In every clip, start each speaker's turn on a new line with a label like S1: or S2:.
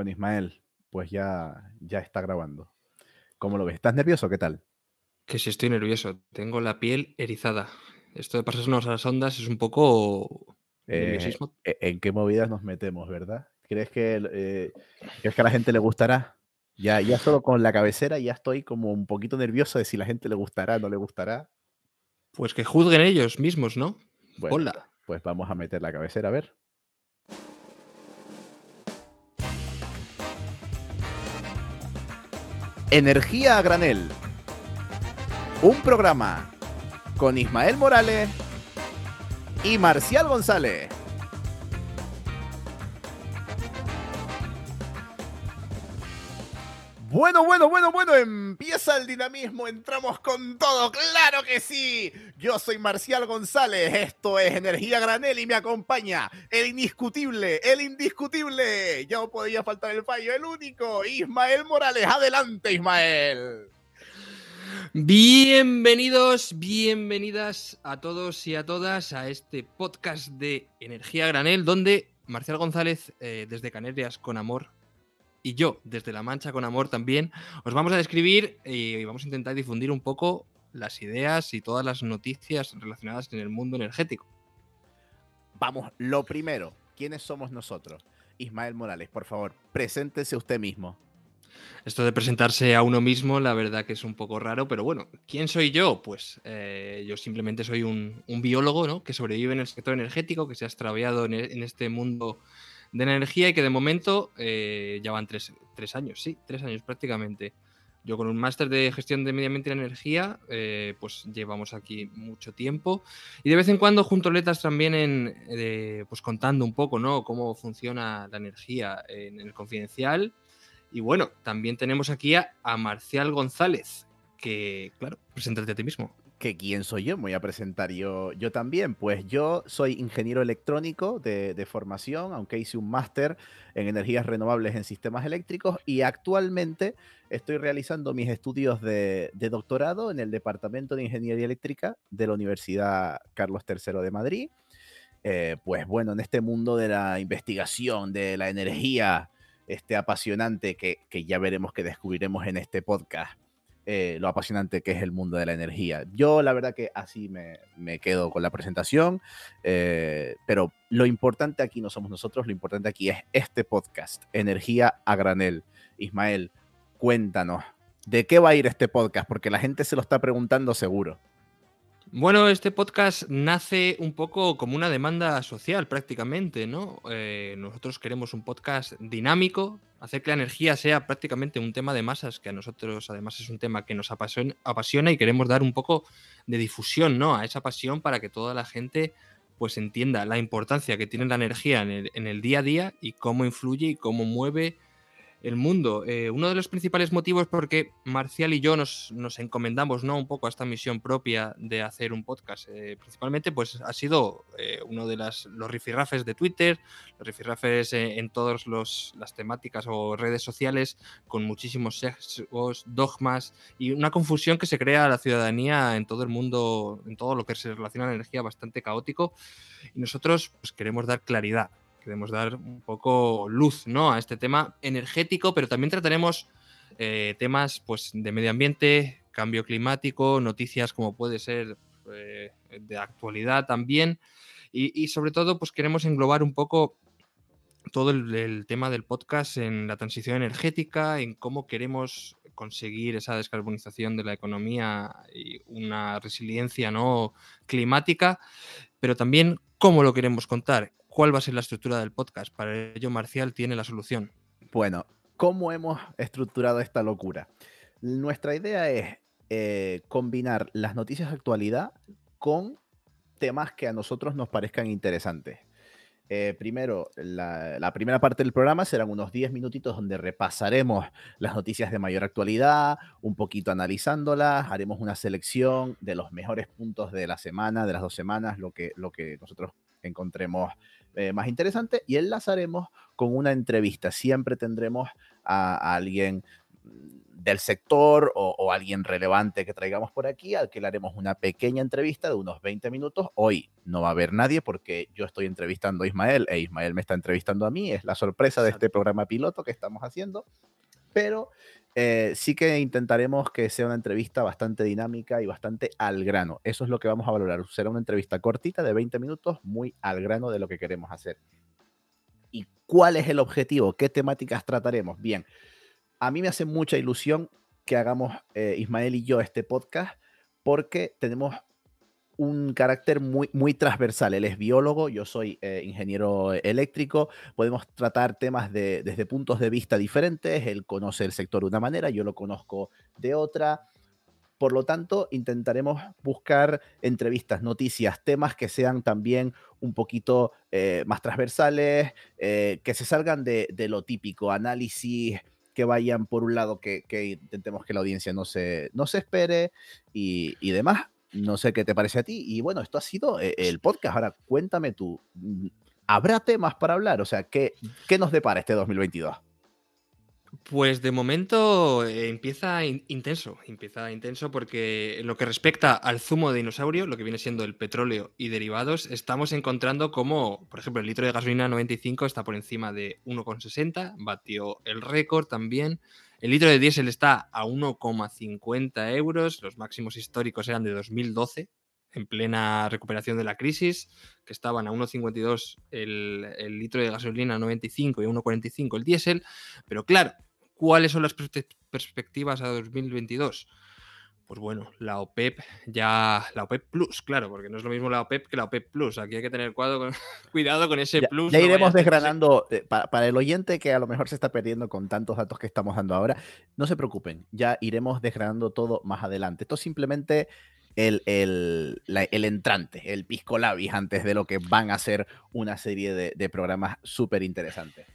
S1: Bueno, Ismael, pues ya, ya está grabando. ¿Cómo lo ves? ¿Estás nervioso? ¿Qué tal?
S2: Que si estoy nervioso, tengo la piel erizada. Esto de pasarnos a las ondas es un poco
S1: Eh. ¿e- ¿En qué movidas nos metemos, verdad? ¿Crees que, eh, ¿crees que a la gente le gustará? Ya, ya solo con la cabecera ya estoy como un poquito nervioso de si la gente le gustará, no le gustará.
S2: Pues que juzguen ellos mismos, ¿no?
S1: Bueno,
S2: Hola.
S1: pues vamos a meter la cabecera a ver. Energía a granel. Un programa con Ismael Morales y Marcial González. Bueno, bueno, bueno, bueno, empieza el dinamismo, entramos con todo, claro que sí. Yo soy Marcial González, esto es Energía Granel y me acompaña el indiscutible, el indiscutible, ya no podía faltar el fallo, el único, Ismael Morales. Adelante, Ismael.
S2: Bienvenidos, bienvenidas a todos y a todas a este podcast de Energía Granel, donde Marcial González, eh, desde Canarias con Amor, y yo, desde La Mancha con Amor también, os vamos a describir y vamos a intentar difundir un poco las ideas y todas las noticias relacionadas en el mundo energético.
S1: Vamos, lo primero, ¿quiénes somos nosotros? Ismael Morales, por favor, preséntese usted mismo.
S2: Esto de presentarse a uno mismo, la verdad que es un poco raro, pero bueno, ¿quién soy yo? Pues eh, yo simplemente soy un, un biólogo ¿no? que sobrevive en el sector energético, que se ha extraviado en, en este mundo de energía y que de momento eh, ya van tres, tres años, sí, tres años prácticamente. Yo con un máster de gestión de medio ambiente y energía, eh, pues llevamos aquí mucho tiempo. Y de vez en cuando junto letras también en, pues contando un poco, ¿no? Cómo funciona la energía en el confidencial. Y bueno, también tenemos aquí a, a Marcial González, que, claro, preséntate a ti mismo.
S1: Que quién soy yo, me voy a presentar yo, yo también. Pues yo soy ingeniero electrónico de, formación, aunque hice un máster en energías renovables en sistemas eléctricos y actualmente estoy realizando mis estudios de, de doctorado en el Departamento de Ingeniería Eléctrica de la Universidad Carlos III de Madrid. Eh, pues bueno, en este mundo de la investigación, de la energía, este apasionante que, que ya veremos que descubriremos en este podcast eh, lo apasionante que es el mundo de la energía. Yo la verdad que así me, me quedo con la presentación, eh, pero lo importante aquí no somos nosotros, lo importante aquí es este podcast, Energía a Granel. Ismael, cuéntanos, ¿de qué va a ir este podcast? Porque la gente se lo está preguntando seguro.
S2: Bueno, este podcast nace un poco como una demanda social prácticamente, ¿no? Eh, nosotros queremos un podcast dinámico, hacer que la energía sea prácticamente un tema de masas, que a nosotros además es un tema que nos apasiona, y queremos dar un poco de difusión, ¿no? A esa pasión para que toda la gente pues entienda la importancia que tiene la energía en el día a día y cómo influye y cómo mueve el mundo. Eh, uno de los principales motivos por qué Marcial y yo nos, nos encomendamos ¿no? un poco a esta misión propia de hacer un podcast, eh, principalmente pues ha sido eh, uno de las, los rifirrafes de Twitter, los rifirrafes en todas las temáticas o redes sociales con muchísimos sesgos, dogmas y una confusión que se crea a la ciudadanía en todo el mundo, en todo lo que se relaciona a la energía bastante caótico. Y nosotros pues, queremos dar claridad queremos dar un poco luz ¿no? a este tema energético, pero también trataremos eh, temas pues, de medio ambiente, cambio climático, noticias como puede ser eh, de actualidad también. Y, sobre todo, pues queremos englobar un poco todo el, el, tema del podcast en la transición energética, en cómo queremos conseguir esa descarbonización de la economía y una resiliencia no climática, pero también cómo lo queremos contar, cuál va a ser la estructura del podcast. Para ello, Marcial tiene la solución.
S1: Bueno, ¿cómo hemos estructurado esta locura? Nuestra idea es eh, combinar las noticias de actualidad con temas que a nosotros nos parezcan interesantes. Eh, primero, la, la, primera parte del programa serán unos 10 minutitos donde repasaremos las noticias de mayor actualidad, un poquito analizándolas, haremos una selección de los mejores puntos de la semana, de las dos semanas, lo que, lo que nosotros encontremos eh, más interesante y enlazaremos con una entrevista. Siempre tendremos a, a alguien del sector o, alguien relevante que traigamos por aquí, al que le haremos una pequeña entrevista de unos 20 minutos. Hoy no va a haber nadie porque yo estoy entrevistando a Ismael e Ismael me está entrevistando a mí. Es la sorpresa de este programa piloto que estamos haciendo. Pero eh, sí que intentaremos que sea una entrevista bastante dinámica y bastante al grano. Eso es lo que vamos a valorar. Será una entrevista cortita de 20 minutos, muy al grano de lo que queremos hacer. ¿Y cuál es el objetivo? ¿Qué temáticas trataremos? Bien, a mí me hace mucha ilusión que hagamos eh, Ismael y yo este podcast porque tenemos un carácter muy, muy transversal. Él es biólogo, yo soy eh, ingeniero eléctrico, podemos tratar temas de, desde puntos de vista diferentes, él conoce el sector de una manera, yo lo conozco de otra. Por lo tanto, intentaremos buscar entrevistas, noticias, temas que sean también un poquito eh, más transversales, que se salgan de, de, lo típico, análisis que vayan por un lado que, intentemos que la audiencia no se, no se espere y, y, demás. No sé qué te parece a ti. Y bueno, esto ha sido eh, el podcast. Ahora cuéntame tú, mm, ¿habrá temas para hablar? O sea, ¿qué, qué nos depara este 2022?
S2: Pues de momento eh, empieza intenso, empieza intenso porque en lo que respecta al zumo de dinosaurio, lo que viene siendo el petróleo y derivados, estamos encontrando como, por ejemplo, el litro de gasolina 95 está por encima de 1,60, batió el récord también. El litro de diésel está a 1,50 euros, los máximos históricos eran de 2012, en plena recuperación de la crisis, que estaban a 1,52 el, el, litro de gasolina 95 y 1,45 el diésel. Pero claro, ¿cuáles son las perspectivas a 2022? Pues bueno, la OPEP ya, la OPEP Plus, claro, porque no es lo mismo la OPEP que la OPEP Plus. Aquí hay que tener cuidado con, ese Plus.
S1: Ya iremos desgranando, eh, para, el oyente que a lo mejor se está perdiendo con tantos datos que estamos dando ahora, no se preocupen, ya iremos desgranando todo más adelante. Esto simplemente el, el, entrante, el pisco labis, antes de lo que van a ser una serie de, de programas súper interesantes.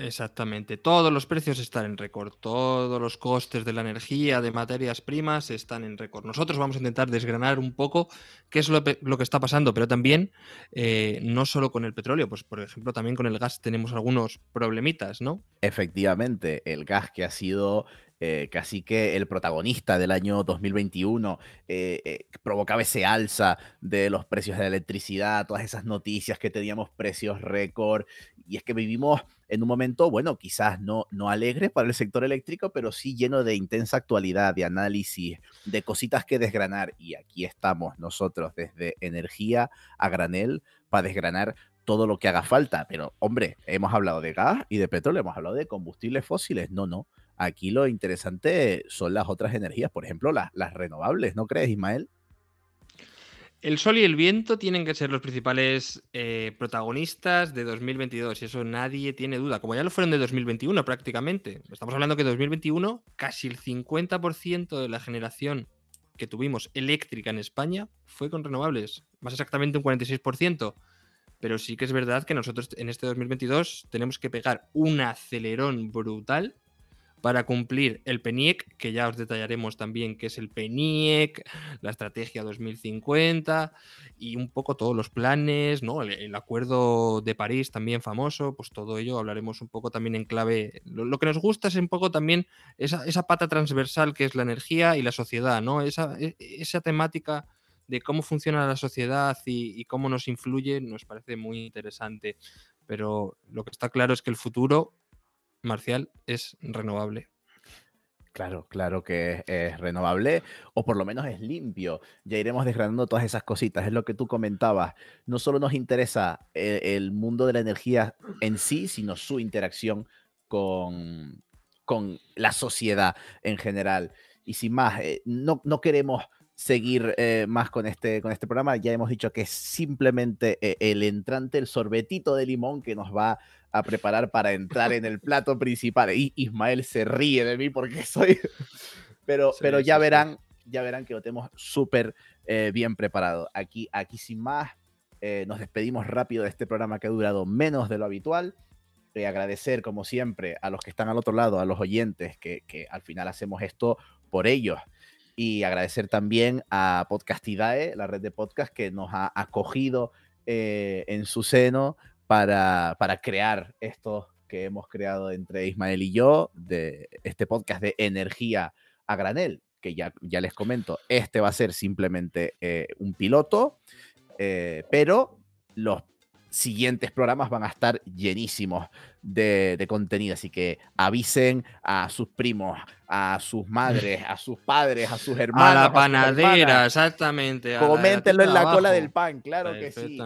S2: Exactamente, todos los precios están en récord, todos los costes de la energía, de materias primas están en récord. Nosotros vamos a intentar desgranar un poco qué es lo, que está pasando, pero también eh, no solo con el petróleo, pues por ejemplo también con el gas tenemos algunos problemitas, ¿no?
S1: Efectivamente, el gas que ha sido eh, casi que el protagonista del año 2021 eh, eh, provocaba ese alza de los precios de la electricidad, todas esas noticias que teníamos precios récord, y es que vivimos en un momento, bueno, quizás no, no alegre para el sector eléctrico, pero sí lleno de intensa actualidad, de análisis, de cositas que desgranar, y aquí estamos nosotros desde energía a granel para desgranar todo lo que haga falta. Pero, hombre, hemos hablado de gas y de petróleo, hemos hablado de combustibles fósiles. No, no. Aquí lo interesante son las otras energías, por ejemplo, las, renovables, ¿no crees, Ismael?
S2: El sol y el viento tienen que ser los principales eh, protagonistas de 2022 y eso nadie tiene duda, como ya lo fueron de 2021 prácticamente. Estamos hablando que 2021 casi el 50% de la generación que tuvimos eléctrica en España fue con renovables, más exactamente un 46%. Pero sí que es verdad que nosotros en este 2022 tenemos que pegar un acelerón brutal para cumplir el PENIEC, que ya os detallaremos también qué es el PENIEC, la estrategia 2050 y un poco todos los planes, ¿no? El, acuerdo de París también famoso, pues todo ello hablaremos un poco también en clave. Lo, que nos gusta es un poco también esa, pata transversal que es la energía y la sociedad, ¿no? Esa, e, esa temática de cómo funciona la sociedad y cómo nos influye nos parece muy interesante. Pero lo que está claro es que el futuro Marcial es renovable.
S1: Claro, claro que es, renovable o por lo menos es limpio. Ya iremos desgranando todas esas cositas. Es lo que tú comentabas. No solo nos interesa el, mundo de la energía en sí, sino su interacción con, con la sociedad en general. Y sin más, eh, no, no queremos seguir eh, más con este, con este programa. Ya hemos dicho que es simplemente eh, el entrante, el sorbetito de limón que nos va a preparar para entrar en el plato principal. Y Ismael se ríe de mí porque soy... Pero, pero ya verán, ya verán que lo tenemos súper eh, bien preparado. Aquí, aquí sin más, nos despedimos rápido de este programa que ha durado menos de lo habitual. agradecer, como siempre, a los que están al otro lado, a los oyentes, que, que al final hacemos esto por ellos y agradecer también a Podcastidae, la red de podcast que nos ha acogido eh, en su seno para, para crear estos, que hemos creado entre Ismael y yo, de este podcast de energía a granel, que ya, ya les comento, este va a ser simplemente eh, un piloto, eh, pero los siguientes programas van a estar llenísimos de, contenido, así que avisen a sus primos, a sus madres, a sus padres, a sus hermanos.
S2: A la panadera, exactamente.
S1: Coméntenlo en la cola del pan, claro que sí.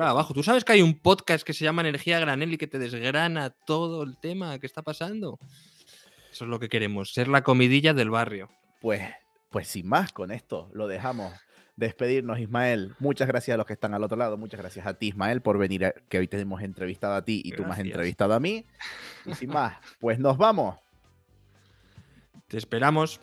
S2: abajo. ¿Tú sabes que hay un podcast que se llama Energía Granel y que te desgrana todo el tema que está pasando? Eso es lo que queremos, ser la comidilla del barrio.
S1: Pues, pues sin más, con esto lo dejamos despedirnos, Ismael. Muchas gracias a los que están al otro lado. Muchas gracias a ti, Ismael, por venir, que hoy te hemos entrevistado a ti y tú me has entrevistado a mí. Y sin más, pues nos vamos.
S2: Te esperamos.